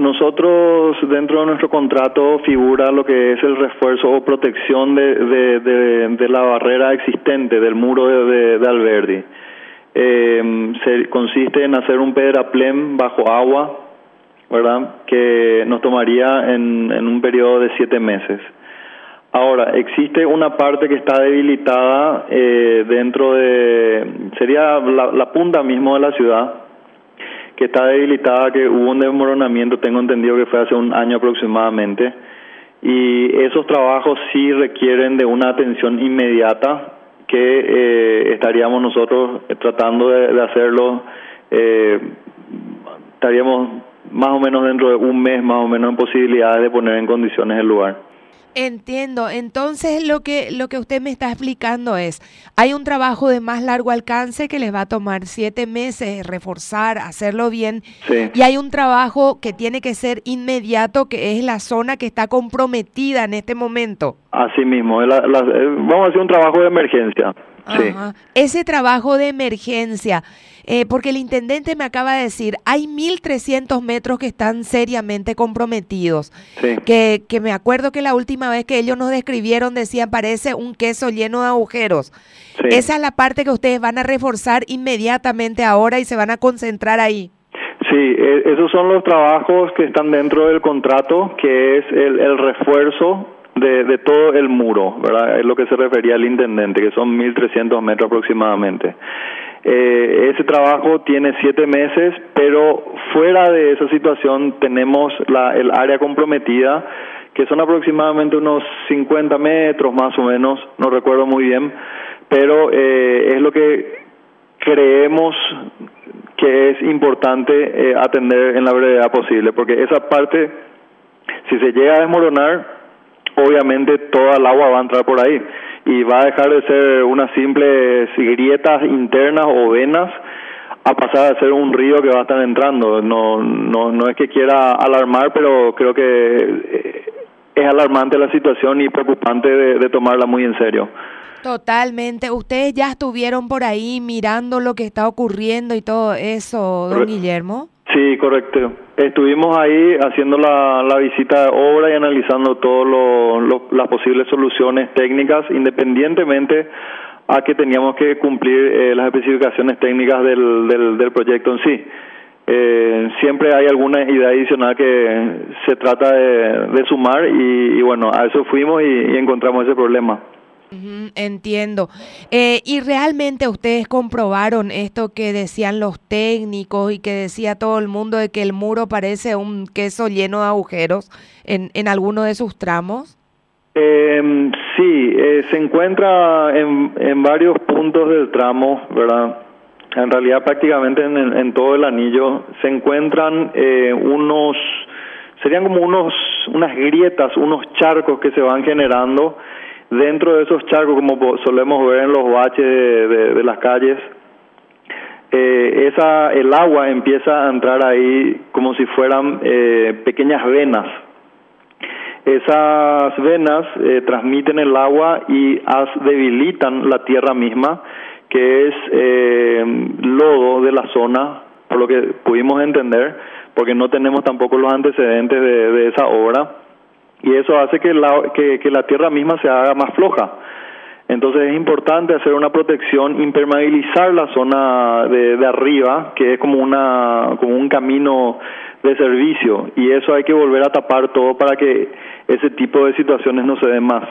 nosotros dentro de nuestro contrato figura lo que es el refuerzo o protección de, de, la barrera existente del muro de, Alberdi. Eh, se, consiste en hacer un pedraplén bajo agua, ¿verdad? Que nos tomaría en, en un periodo de siete meses. Ahora, existe una parte que está debilitada eh, dentro de, sería la, la punta mismo de la ciudad, que está debilitada, que hubo un desmoronamiento, tengo entendido que fue hace un año aproximadamente, y esos trabajos sí requieren de una atención inmediata que eh, estaríamos nosotros tratando de, hacerlo, eh, estaríamos más o menos dentro de un mes más o menos en posibilidades de poner en condiciones el lugar. Entiendo. Entonces lo que lo que usted me está explicando es, hay un trabajo de más largo alcance que les va a tomar siete meses reforzar, hacerlo bien, y hay un trabajo que tiene que ser inmediato, que es la zona que está comprometida en este momento. Así mismo, eh, vamos a hacer un trabajo de emergencia. Ese trabajo de emergencia, eh, porque el intendente me acaba de decir, hay 1.300 metros que están seriamente comprometidos. Que, que me acuerdo que la última vez que ellos nos describieron decían, parece un queso lleno de agujeros. Esa es la parte que ustedes van a reforzar inmediatamente ahora y se van a concentrar ahí. Sí, e, esos son los trabajos que están dentro del contrato, que es el, el refuerzo de, todo el muro, ¿verdad? Es lo que se refería al intendente, que son 1.300 metros aproximadamente. Eh, ese trabajo tiene siete meses, pero fuera de esa situación tenemos la, el área comprometida, que son aproximadamente unos 50 metros más o menos, no recuerdo muy bien, pero eh, es lo que creemos que es importante eh, atender en la brevedad posible, porque esa parte, si se llega a desmoronar, obviamente toda el agua va a entrar por ahí y va a dejar de ser unas simples grietas internas o venas a pasar a ser un río que va a estar entrando. No, no, no es que quiera alarmar, pero creo que eh, es alarmante la situación y preocupante de, tomarla muy en serio. Totalmente. Ustedes ya estuvieron por ahí mirando lo que está ocurriendo y todo eso, don Guillermo. Sí, correcto. Estuvimos ahí haciendo la, la visita de obra y analizando todas las posibles soluciones técnicas, independientemente a que teníamos que cumplir eh, las especificaciones técnicas del, del, del proyecto en sí. Eh, siempre hay alguna idea adicional que se trata de, sumar y, y, bueno, a eso fuimos y encontramos ese problema entiendo. Eh, y realmente ustedes comprobaron esto que decían los técnicos y que decía todo el mundo de que el muro parece un queso lleno de agujeros en, en alguno de sus tramos. Eh, sí, eh, se encuentra en, en varios puntos del tramo, ¿verdad? En realidad prácticamente en, en todo el anillo se encuentran eh, unos, serían como unos, unas grietas, unos charcos que se van generando Dentro de esos charcos, como solemos ver en los baches de, las calles, eh, esa, el agua empieza a entrar ahí como si fueran eh, pequeñas venas. Esas venas eh, transmiten el agua y debilitan la tierra misma, que es lodo de la zona, por lo que pudimos entender, porque no tenemos tampoco los antecedentes de esa obra y eso hace que la, que, la tierra misma se haga más floja. Entonces es importante hacer una protección, impermeabilizar la zona de, de, arriba, que es como, una, como un camino de servicio, y eso hay que volver a tapar todo para que ese tipo de situaciones no se den más.